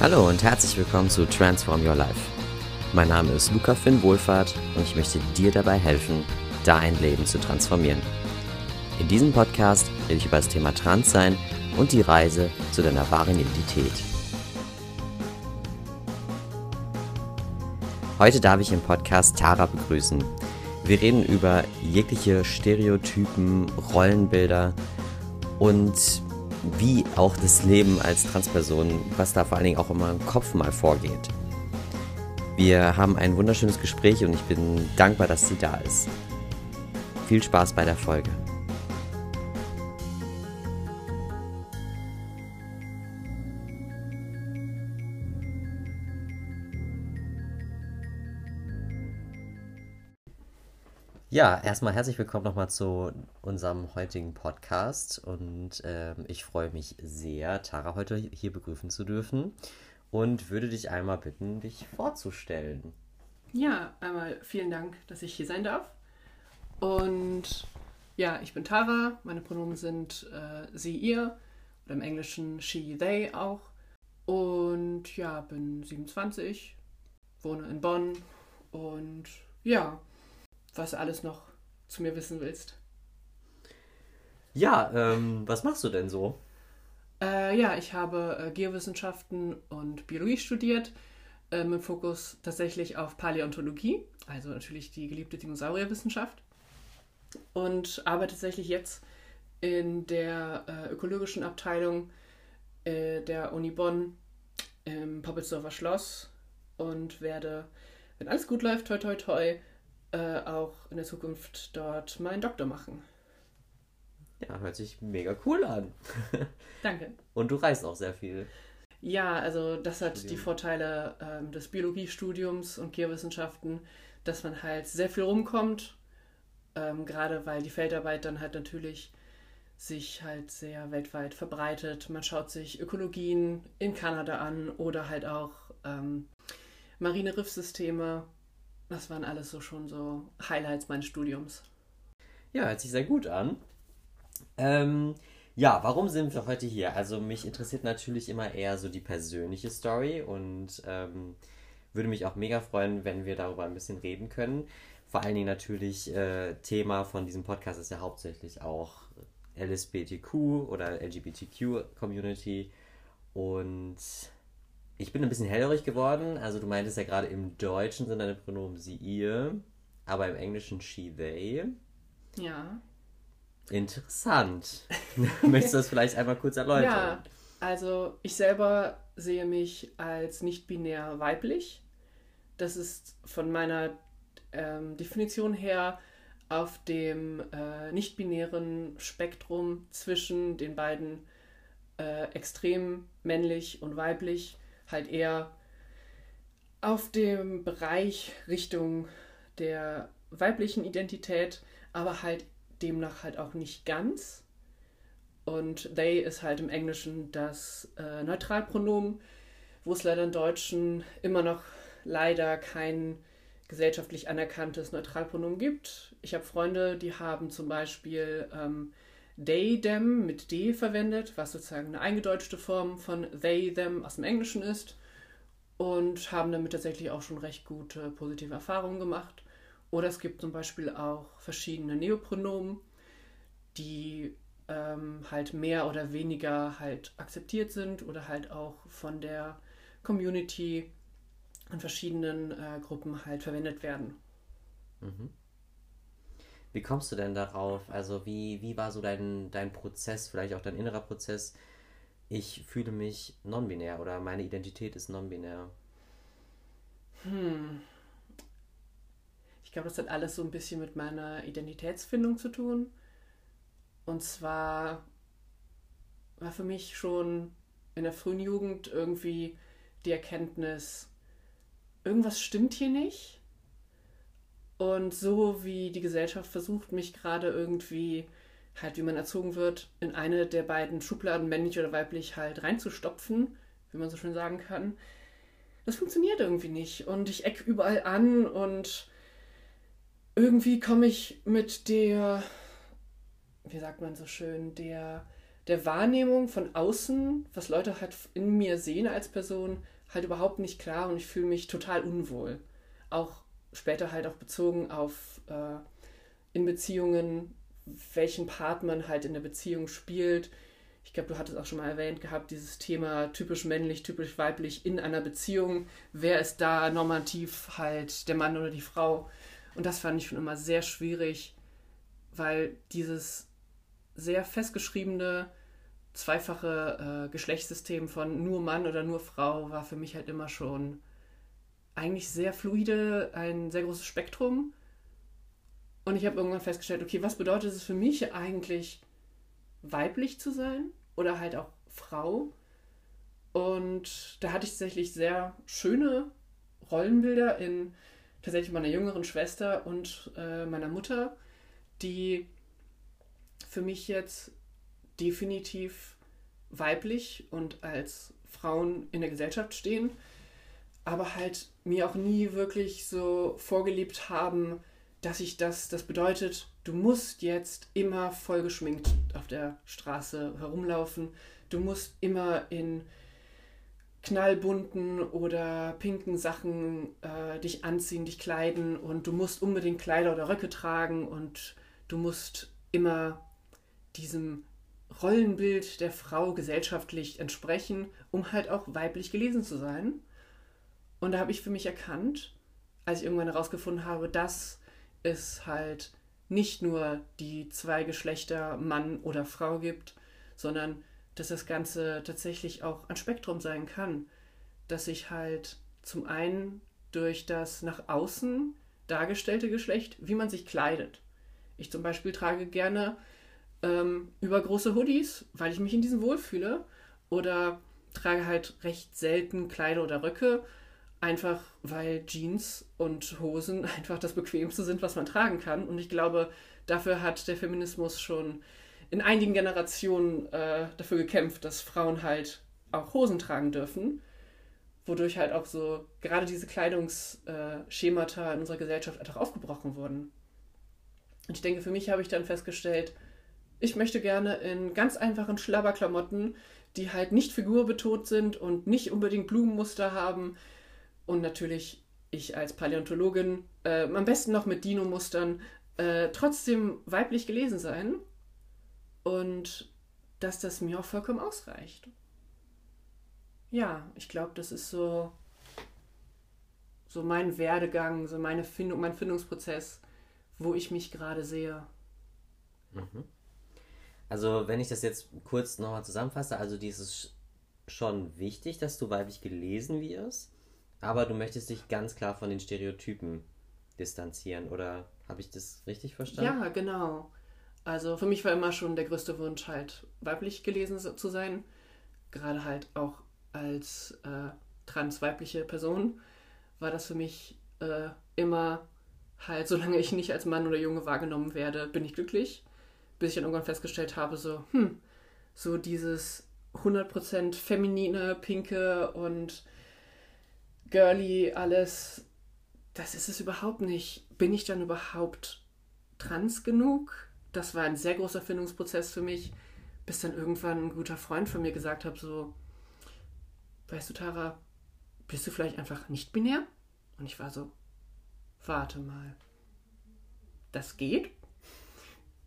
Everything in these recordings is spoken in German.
Hallo und herzlich willkommen zu Transform Your Life. Mein Name ist Luca Finn Wohlfahrt und ich möchte dir dabei helfen, dein Leben zu transformieren. In diesem Podcast rede ich über das Thema Transsein und die Reise zu deiner wahren Identität. Heute darf ich im Podcast Tara begrüßen. Wir reden über jegliche Stereotypen, Rollenbilder und wie auch das Leben als Transperson, was da vor allen Dingen auch immer im Kopf mal vorgeht. Wir haben ein wunderschönes Gespräch und ich bin dankbar, dass sie da ist. Viel Spaß bei der Folge. Ja, erstmal herzlich willkommen nochmal zu unserem heutigen Podcast und ähm, ich freue mich sehr, Tara heute hier begrüßen zu dürfen und würde dich einmal bitten, dich vorzustellen. Ja, einmal vielen Dank, dass ich hier sein darf. Und ja, ich bin Tara, meine Pronomen sind äh, sie, ihr oder im Englischen she, they auch. Und ja, bin 27, wohne in Bonn und ja, was alles noch zu mir wissen willst. Ja, ähm, was machst du denn so? Äh, ja, ich habe äh, Geowissenschaften und Biologie studiert, äh, mit Fokus tatsächlich auf Paläontologie, also natürlich die geliebte Dinosaurierwissenschaft. Und arbeite tatsächlich jetzt in der äh, ökologischen Abteilung äh, der Uni Bonn im Poppelsdorfer Schloss und werde, wenn alles gut läuft, toi toi toi, äh, auch in der Zukunft dort meinen Doktor machen. Ja, hört sich mega cool an. Danke. Und du reist auch sehr viel. Ja, also das hat Studium. die Vorteile ähm, des Biologiestudiums und Geowissenschaften, dass man halt sehr viel rumkommt, ähm, gerade weil die Feldarbeit dann halt natürlich sich halt sehr weltweit verbreitet. Man schaut sich Ökologien in Kanada an oder halt auch ähm, marine Riffsysteme das waren alles so schon so Highlights meines Studiums. Ja, hört sich sehr gut an. Ähm, ja, warum sind wir heute hier? Also mich interessiert natürlich immer eher so die persönliche Story und ähm, würde mich auch mega freuen, wenn wir darüber ein bisschen reden können. Vor allen Dingen natürlich äh, Thema von diesem Podcast ist ja hauptsächlich auch LSBTQ oder LGBTQ Community und ich bin ein bisschen hellhörig geworden. Also du meintest ja gerade im Deutschen sind deine Pronomen sie, ihr, aber im Englischen she, they. Ja. Interessant. Möchtest du das vielleicht einmal kurz erläutern? Ja, also ich selber sehe mich als nicht-binär weiblich. Das ist von meiner ähm, Definition her auf dem äh, nicht-binären Spektrum zwischen den beiden äh, extrem männlich und weiblich halt eher auf dem Bereich Richtung der weiblichen Identität, aber halt demnach halt auch nicht ganz. Und they ist halt im Englischen das äh, Neutralpronomen, wo es leider im Deutschen immer noch leider kein gesellschaftlich anerkanntes Neutralpronomen gibt. Ich habe Freunde, die haben zum Beispiel ähm, they, them mit d verwendet, was sozusagen eine eingedeutschte Form von they, them aus dem Englischen ist und haben damit tatsächlich auch schon recht gute positive Erfahrungen gemacht. Oder es gibt zum Beispiel auch verschiedene Neopronomen, die ähm, halt mehr oder weniger halt akzeptiert sind oder halt auch von der Community in verschiedenen äh, Gruppen halt verwendet werden. Mhm. Wie kommst du denn darauf? Also wie, wie war so dein, dein Prozess, vielleicht auch dein innerer Prozess? Ich fühle mich non-binär oder meine Identität ist non-binär. Hm. Ich glaube, das hat alles so ein bisschen mit meiner Identitätsfindung zu tun. Und zwar war für mich schon in der frühen Jugend irgendwie die Erkenntnis, irgendwas stimmt hier nicht. Und so wie die Gesellschaft versucht, mich gerade irgendwie, halt wie man erzogen wird, in eine der beiden Schubladen, männlich oder weiblich, halt reinzustopfen, wie man so schön sagen kann, das funktioniert irgendwie nicht. Und ich eck überall an und irgendwie komme ich mit der, wie sagt man so schön, der der Wahrnehmung von außen, was Leute halt in mir sehen als Person, halt überhaupt nicht klar und ich fühle mich total unwohl. Auch später halt auch bezogen auf äh, in Beziehungen, welchen Part man halt in der Beziehung spielt. Ich glaube, du hattest auch schon mal erwähnt gehabt, dieses Thema typisch männlich, typisch weiblich in einer Beziehung. Wer ist da normativ halt der Mann oder die Frau? Und das fand ich schon immer sehr schwierig, weil dieses sehr festgeschriebene zweifache äh, Geschlechtssystem von nur Mann oder nur Frau war für mich halt immer schon eigentlich sehr fluide, ein sehr großes Spektrum. Und ich habe irgendwann festgestellt, okay, was bedeutet es für mich eigentlich, weiblich zu sein oder halt auch Frau? Und da hatte ich tatsächlich sehr schöne Rollenbilder in tatsächlich meiner jüngeren Schwester und äh, meiner Mutter, die für mich jetzt definitiv weiblich und als Frauen in der Gesellschaft stehen, aber halt mir auch nie wirklich so vorgelebt haben, dass ich das, das bedeutet, du musst jetzt immer voll geschminkt auf der Straße herumlaufen, du musst immer in knallbunten oder pinken Sachen äh, dich anziehen, dich kleiden und du musst unbedingt Kleider oder Röcke tragen und du musst immer diesem Rollenbild der Frau gesellschaftlich entsprechen, um halt auch weiblich gelesen zu sein. Und da habe ich für mich erkannt, als ich irgendwann herausgefunden habe, dass es halt nicht nur die zwei Geschlechter Mann oder Frau gibt, sondern dass das Ganze tatsächlich auch ein Spektrum sein kann. Dass sich halt zum einen durch das nach außen dargestellte Geschlecht, wie man sich kleidet. Ich zum Beispiel trage gerne ähm, übergroße Hoodies, weil ich mich in diesen wohlfühle. Oder trage halt recht selten Kleider oder Röcke, einfach weil Jeans und Hosen einfach das Bequemste sind, was man tragen kann. Und ich glaube, dafür hat der Feminismus schon in einigen Generationen äh, dafür gekämpft, dass Frauen halt auch Hosen tragen dürfen, wodurch halt auch so gerade diese Kleidungsschemata äh, in unserer Gesellschaft einfach aufgebrochen wurden. Und ich denke, für mich habe ich dann festgestellt, ich möchte gerne in ganz einfachen Schlabberklamotten, die halt nicht figurbetont sind und nicht unbedingt Blumenmuster haben. Und natürlich ich als Paläontologin äh, am besten noch mit Dino-Mustern äh, trotzdem weiblich gelesen sein und dass das mir auch vollkommen ausreicht. Ja, ich glaube, das ist so, so mein Werdegang, so meine Findung, mein Findungsprozess, wo ich mich gerade sehe. Mhm. Also, wenn ich das jetzt kurz nochmal zusammenfasse, also dieses schon wichtig, dass du weiblich gelesen wirst, aber du möchtest dich ganz klar von den Stereotypen distanzieren, oder habe ich das richtig verstanden? Ja, genau. Also für mich war immer schon der größte Wunsch, halt weiblich gelesen zu sein. Gerade halt auch als äh, transweibliche Person war das für mich äh, immer halt, solange ich nicht als Mann oder Junge wahrgenommen werde, bin ich glücklich. Bis ich dann irgendwann festgestellt habe, so, hm, so dieses 100% feminine, pinke und girly alles, das ist es überhaupt nicht. Bin ich dann überhaupt trans genug? das war ein sehr großer Findungsprozess für mich, bis dann irgendwann ein guter Freund von mir gesagt hat, so, weißt du, Tara, bist du vielleicht einfach nicht binär? Und ich war so, warte mal, das geht?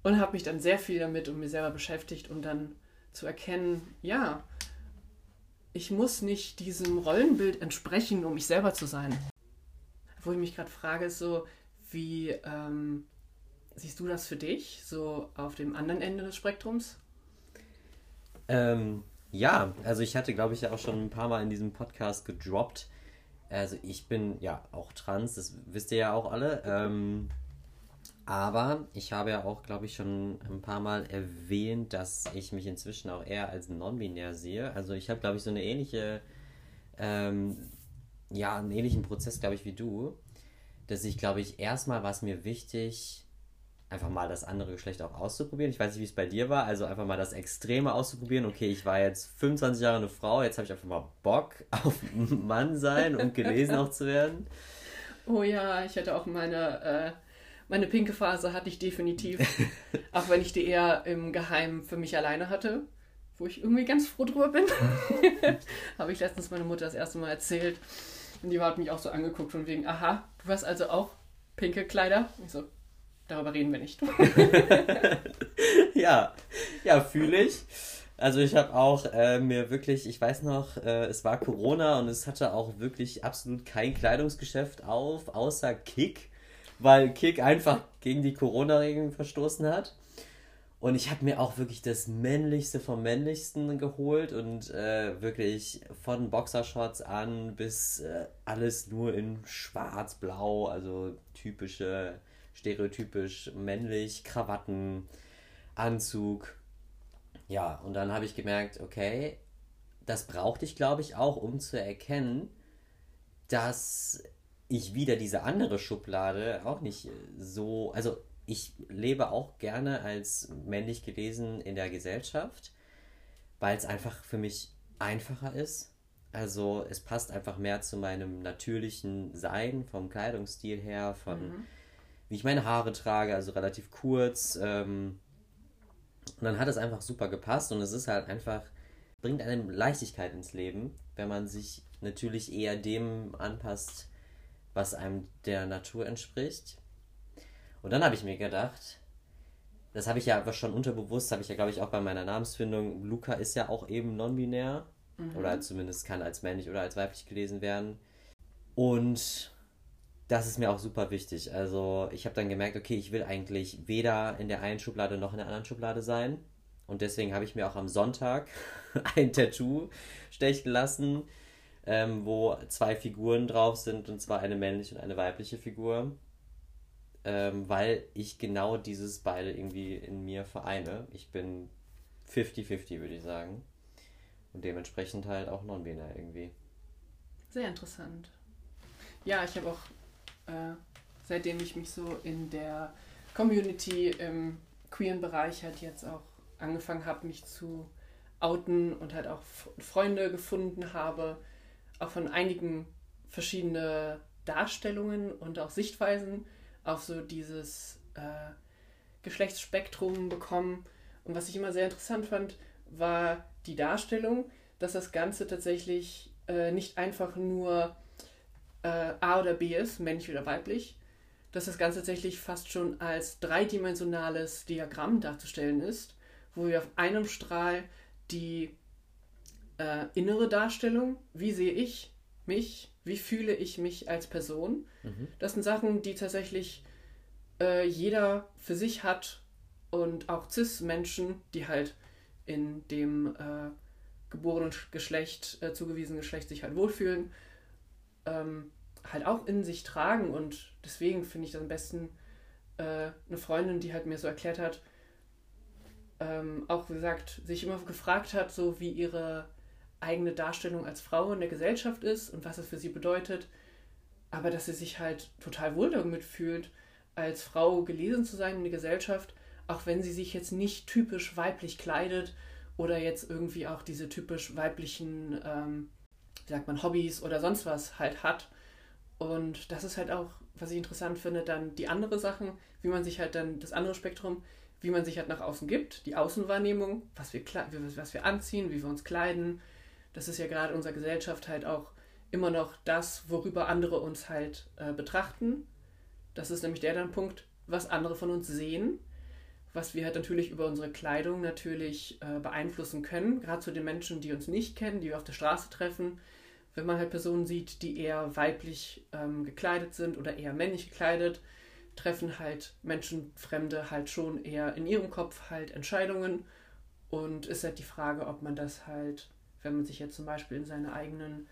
Und habe mich dann sehr viel damit und mir selber beschäftigt, um dann zu erkennen, ja, ich muss nicht diesem Rollenbild entsprechen, um mich selber zu sein. Wo ich mich gerade frage, ist so, wie ähm, Siehst du das für dich, so auf dem anderen Ende des Spektrums? Ähm, ja, also ich hatte, glaube ich, ja auch schon ein paar Mal in diesem Podcast gedroppt. Also ich bin ja auch trans, das wisst ihr ja auch alle. Ähm, aber ich habe ja auch, glaube ich, schon ein paar Mal erwähnt, dass ich mich inzwischen auch eher als non-binär sehe. Also ich habe, glaube ich, so eine ähnliche, ähm, ja, einen ähnlichen Prozess, glaube ich, wie du. Dass ich, glaube ich, erstmal war es mir wichtig, einfach mal das andere Geschlecht auch auszuprobieren. Ich weiß nicht, wie es bei dir war, also einfach mal das Extreme auszuprobieren. Okay, ich war jetzt 25 Jahre eine Frau, jetzt habe ich einfach mal Bock auf Mann sein und gelesen auch zu werden. Oh ja, ich hatte auch meine, äh, meine pinke Phase hatte ich definitiv, auch wenn ich die eher im Geheimen für mich alleine hatte. wo ich irgendwie ganz froh drüber bin. Habe ich letztens meine Mutter das erste Mal erzählt. Und die hat mich auch so angeguckt von wegen, aha, du hast also auch pinke Kleider? Ich so, darüber reden wir nicht. ja, ja, fühle ich. Also ich habe auch äh, mir wirklich, ich weiß noch, äh, es war Corona und es hatte auch wirklich absolut kein Kleidungsgeschäft auf, außer Kick, weil Kick einfach gegen die Corona-Regeln verstoßen hat. Und ich habe mir auch wirklich das Männlichste vom Männlichsten geholt und äh, wirklich von Boxershorts an bis äh, alles nur in schwarz-blau, also typische, stereotypisch männlich, Krawatten, Anzug. Ja, und dann habe ich gemerkt, okay, das brauchte ich, glaube ich, auch, um zu erkennen, dass ich wieder diese andere Schublade auch nicht so, also ich lebe auch gerne als männlich gelesen in der Gesellschaft, weil es einfach für mich einfacher ist. Also es passt einfach mehr zu meinem natürlichen Sein, vom Kleidungsstil her, von mhm. wie ich meine Haare trage, also relativ kurz. Ähm, und dann hat es einfach super gepasst und es ist halt einfach, bringt einem Leichtigkeit ins Leben, wenn man sich natürlich eher dem anpasst, was einem der Natur entspricht. Und dann habe ich mir gedacht, das habe ich ja schon unterbewusst, habe ich ja, glaube ich, auch bei meiner Namensfindung. Luca ist ja auch eben non-binär. Mhm. Oder zumindest kann als männlich oder als weiblich gelesen werden. Und das ist mir auch super wichtig. Also ich habe dann gemerkt, okay, ich will eigentlich weder in der einen Schublade noch in der anderen Schublade sein. Und deswegen habe ich mir auch am Sonntag ein Tattoo stechen lassen, ähm, wo zwei Figuren drauf sind, und zwar eine männliche und eine weibliche Figur ähm, weil ich genau dieses beide irgendwie in mir vereine. Ich bin 50-50, würde ich sagen. Und dementsprechend halt auch non-binär irgendwie. Sehr interessant. Ja, ich habe auch, äh, seitdem ich mich so in der Community im queeren Bereich halt jetzt auch angefangen habe, mich zu outen und halt auch Freunde gefunden habe, auch von einigen verschiedene Darstellungen und auch Sichtweisen auf so dieses äh, Geschlechtsspektrum bekommen. Und was ich immer sehr interessant fand, war die Darstellung, dass das Ganze tatsächlich äh, nicht einfach nur äh, A oder B ist, männlich oder weiblich, dass das Ganze tatsächlich fast schon als dreidimensionales Diagramm darzustellen ist, wo wir auf einem Strahl die äh, innere Darstellung, wie sehe ich mich, wie fühle ich mich als Person. Mhm. Das sind Sachen, die tatsächlich äh, jeder für sich hat und auch CIS-Menschen, die halt in dem äh, geborenen Geschlecht, äh, zugewiesenen Geschlecht sich halt wohlfühlen, ähm, halt auch in sich tragen. Und deswegen finde ich das am besten äh, eine Freundin, die halt mir so erklärt hat, ähm, auch gesagt, sich immer gefragt hat, so wie ihre eigene Darstellung als Frau in der Gesellschaft ist und was es für sie bedeutet, aber dass sie sich halt total wohl damit fühlt, als Frau gelesen zu sein in der Gesellschaft, auch wenn sie sich jetzt nicht typisch weiblich kleidet oder jetzt irgendwie auch diese typisch weiblichen, ähm, wie sagt man, Hobbys oder sonst was halt hat. Und das ist halt auch, was ich interessant finde, dann die andere Sachen, wie man sich halt dann, das andere Spektrum, wie man sich halt nach außen gibt, die Außenwahrnehmung, was wir, was wir anziehen, wie wir uns kleiden, das ist ja gerade in unserer Gesellschaft halt auch immer noch das, worüber andere uns halt äh, betrachten. Das ist nämlich der dann Punkt, was andere von uns sehen, was wir halt natürlich über unsere Kleidung natürlich äh, beeinflussen können, gerade zu den Menschen, die uns nicht kennen, die wir auf der Straße treffen. Wenn man halt Personen sieht, die eher weiblich ähm, gekleidet sind oder eher männlich gekleidet, treffen halt Menschen, Fremde halt schon eher in ihrem Kopf halt Entscheidungen. Und ist halt die Frage, ob man das halt wenn man sich jetzt zum Beispiel in seiner eigenen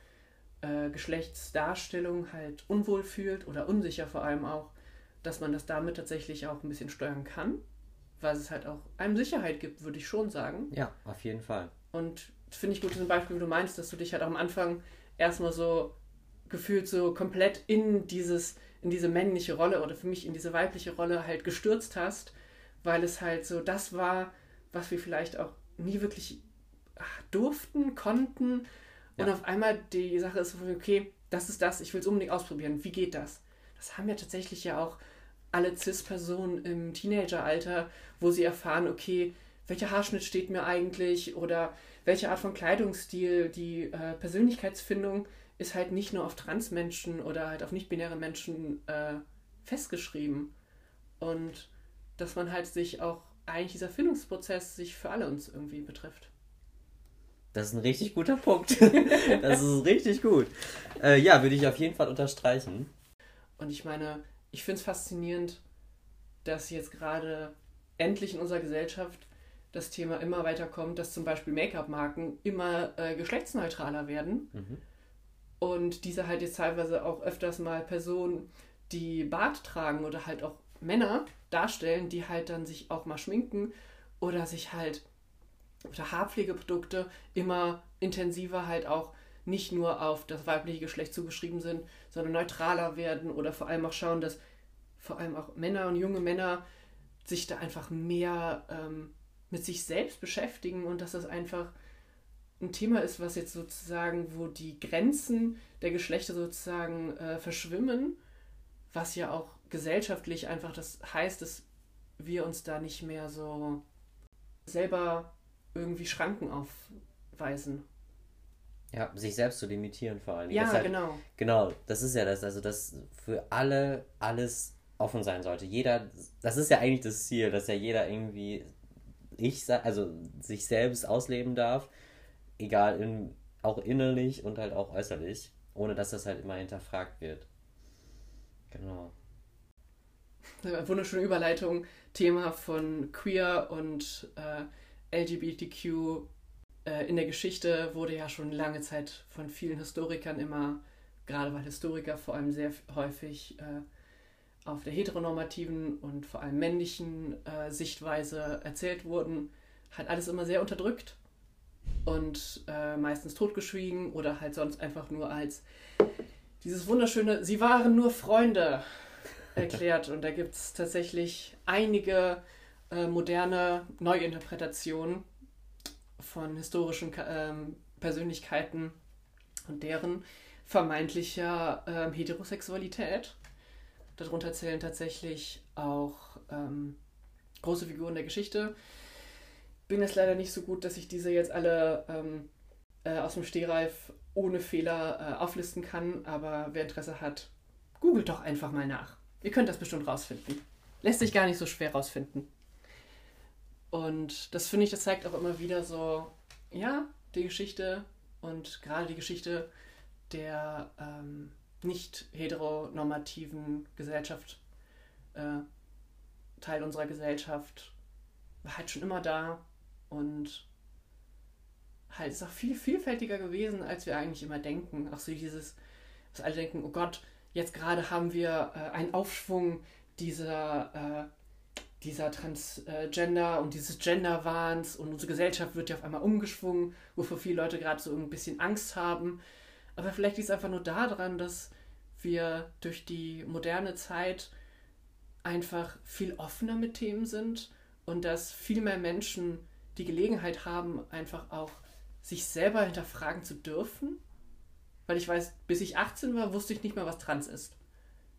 äh, Geschlechtsdarstellung halt unwohl fühlt oder unsicher vor allem auch, dass man das damit tatsächlich auch ein bisschen steuern kann, weil es halt auch einem Sicherheit gibt, würde ich schon sagen. Ja, auf jeden Fall. Und finde ich gut, zum Beispiel, wie du meinst, dass du dich halt auch am Anfang erstmal so gefühlt so komplett in dieses, in diese männliche Rolle oder für mich in diese weibliche Rolle halt gestürzt hast, weil es halt so das war, was wir vielleicht auch nie wirklich durften, konnten. Und ja. auf einmal die Sache ist, okay, das ist das, ich will es unbedingt ausprobieren. Wie geht das? Das haben ja tatsächlich ja auch alle CIS-Personen im Teenageralter, wo sie erfahren, okay, welcher Haarschnitt steht mir eigentlich oder welche Art von Kleidungsstil, die äh, Persönlichkeitsfindung ist halt nicht nur auf Transmenschen oder halt auf nicht-binäre Menschen äh, festgeschrieben. Und dass man halt sich auch eigentlich dieser Findungsprozess sich für alle uns irgendwie betrifft. Das ist ein richtig guter Punkt. das ist richtig gut. Äh, ja, würde ich auf jeden Fall unterstreichen. Und ich meine, ich finde es faszinierend, dass jetzt gerade endlich in unserer Gesellschaft das Thema immer weiter kommt, dass zum Beispiel Make-up-Marken immer äh, geschlechtsneutraler werden. Mhm. Und diese halt jetzt teilweise auch öfters mal Personen, die Bart tragen oder halt auch Männer darstellen, die halt dann sich auch mal schminken oder sich halt oder Haarpflegeprodukte immer intensiver halt auch nicht nur auf das weibliche Geschlecht zugeschrieben sind, sondern neutraler werden oder vor allem auch schauen, dass vor allem auch Männer und junge Männer sich da einfach mehr ähm, mit sich selbst beschäftigen und dass das einfach ein Thema ist, was jetzt sozusagen, wo die Grenzen der Geschlechter sozusagen äh, verschwimmen, was ja auch gesellschaftlich einfach das heißt, dass wir uns da nicht mehr so selber irgendwie Schranken aufweisen. Ja, sich selbst zu limitieren vor allem. Ja, halt, genau. Genau, das ist ja das, also dass für alle alles offen sein sollte. Jeder, das ist ja eigentlich das Ziel, dass ja jeder irgendwie ich, also sich selbst ausleben darf, egal in, auch innerlich und halt auch äußerlich, ohne dass das halt immer hinterfragt wird. Genau. Wunderschöne Überleitung. Thema von Queer und äh, LGBTQ äh, in der Geschichte wurde ja schon lange Zeit von vielen Historikern immer, gerade weil Historiker vor allem sehr häufig äh, auf der heteronormativen und vor allem männlichen äh, Sichtweise erzählt wurden, hat alles immer sehr unterdrückt und äh, meistens totgeschwiegen oder halt sonst einfach nur als dieses wunderschöne, sie waren nur Freunde erklärt. Und da gibt es tatsächlich einige äh, moderne Neuinterpretationen von historischen ähm, Persönlichkeiten und deren vermeintlicher ähm, Heterosexualität. Darunter zählen tatsächlich auch ähm, große Figuren der Geschichte. Bin es leider nicht so gut, dass ich diese jetzt alle ähm, äh, aus dem Stehreif ohne Fehler äh, auflisten kann, aber wer Interesse hat, googelt doch einfach mal nach. Ihr könnt das bestimmt rausfinden. Lässt sich gar nicht so schwer rausfinden. Und das finde ich, das zeigt auch immer wieder so, ja, die Geschichte und gerade die Geschichte der ähm, nicht heteronormativen Gesellschaft, äh, Teil unserer Gesellschaft, war halt schon immer da und halt ist auch viel vielfältiger gewesen, als wir eigentlich immer denken. Auch so dieses, dass alle denken, oh Gott, jetzt gerade haben wir äh, einen Aufschwung dieser, äh, dieser Transgender und dieses Genderwahns und unsere Gesellschaft wird ja auf einmal umgeschwungen, wovor viele Leute gerade so ein bisschen Angst haben. Aber vielleicht liegt es einfach nur daran, dass wir durch die moderne Zeit einfach viel offener mit Themen sind und dass viel mehr Menschen die Gelegenheit haben, einfach auch sich selber hinterfragen zu dürfen. Weil ich weiß, bis ich 18 war, wusste ich nicht mehr, was trans ist.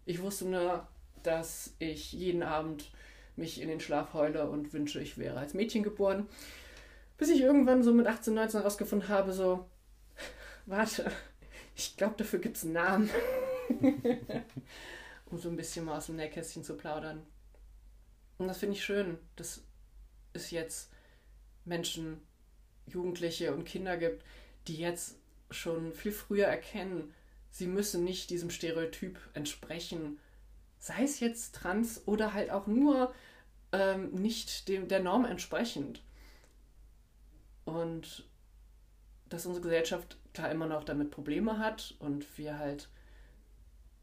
Ich wusste nur, dass ich jeden Abend mich in den Schlaf heule und wünsche, ich wäre als Mädchen geboren. Bis ich irgendwann so mit 18, 19 herausgefunden habe, so, warte, ich glaube, dafür gibt es einen Namen. um so ein bisschen mal aus dem Nähkästchen zu plaudern. Und das finde ich schön, dass es jetzt Menschen, Jugendliche und Kinder gibt, die jetzt schon viel früher erkennen, sie müssen nicht diesem Stereotyp entsprechen, sei es jetzt trans oder halt auch nur ähm, nicht dem, der Norm entsprechend. Und dass unsere Gesellschaft klar immer noch damit Probleme hat und wir halt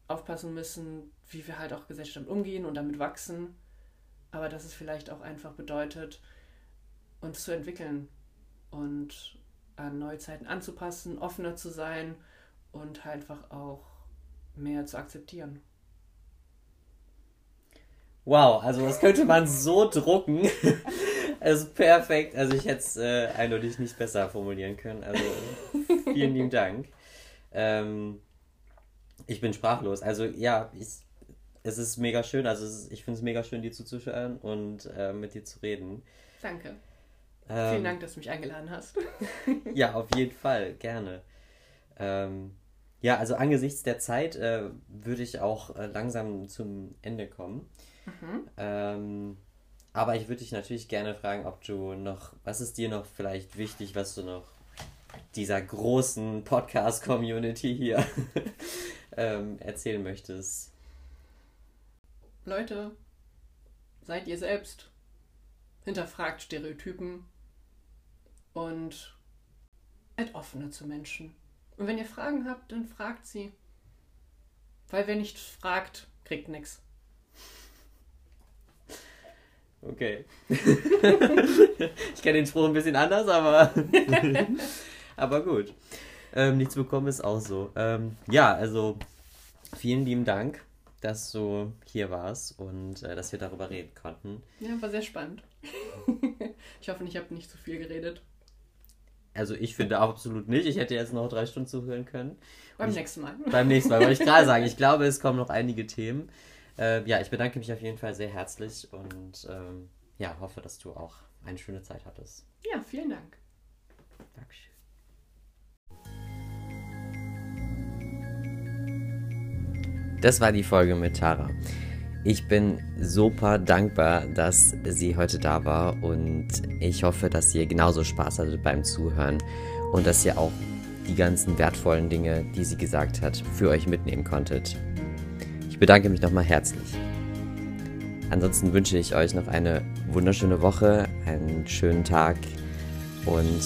aufpassen müssen, wie wir halt auch gesellschaftlich umgehen und damit wachsen. Aber dass es vielleicht auch einfach bedeutet, uns zu entwickeln und an neue Zeiten anzupassen, offener zu sein und halt einfach auch mehr zu akzeptieren. Wow, also das könnte man so drucken. Also perfekt. Also ich hätte es äh, eindeutig nicht besser formulieren können. Also vielen lieben Dank. Ähm, ich bin sprachlos. Also ja, ich, es ist mega schön. Also ist, ich finde es mega schön, dir zuzuhören und äh, mit dir zu reden. Danke. Ähm, Vielen Dank, dass du mich eingeladen hast. ja, auf jeden Fall, gerne. Ähm, ja, also angesichts der Zeit äh, würde ich auch äh, langsam zum Ende kommen. Ähm, aber ich würde dich natürlich gerne fragen, ob du noch, was ist dir noch vielleicht wichtig, was du noch dieser großen Podcast-Community hier ähm, erzählen möchtest? Leute, seid ihr selbst. Hinterfragt Stereotypen und seid offener zu Menschen. Und wenn ihr Fragen habt, dann fragt sie. Weil wer nicht fragt, kriegt nichts. Okay. ich kenne den Spruch ein bisschen anders, aber. aber gut. Ähm, nichts bekommen ist auch so. Ähm, ja, also vielen lieben Dank, dass du hier warst und äh, dass wir darüber reden konnten. Ja, war sehr spannend. ich hoffe, ich habe nicht zu viel geredet. Also ich finde absolut nicht. Ich hätte jetzt noch drei Stunden zuhören können. Beim ich, nächsten Mal. Beim nächsten Mal, wollte ich gerade sagen. Ich glaube, es kommen noch einige Themen. Äh, ja, ich bedanke mich auf jeden Fall sehr herzlich und ähm, ja, hoffe, dass du auch eine schöne Zeit hattest. Ja, vielen Dank. Dankeschön. Das war die Folge mit Tara. Ich bin super dankbar, dass sie heute da war und ich hoffe, dass ihr genauso Spaß hattet beim Zuhören und dass ihr auch die ganzen wertvollen Dinge, die sie gesagt hat, für euch mitnehmen konntet. Bedanke mich nochmal herzlich. Ansonsten wünsche ich euch noch eine wunderschöne Woche, einen schönen Tag und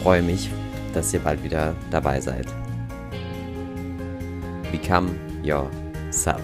freue mich, dass ihr bald wieder dabei seid. Become yourself.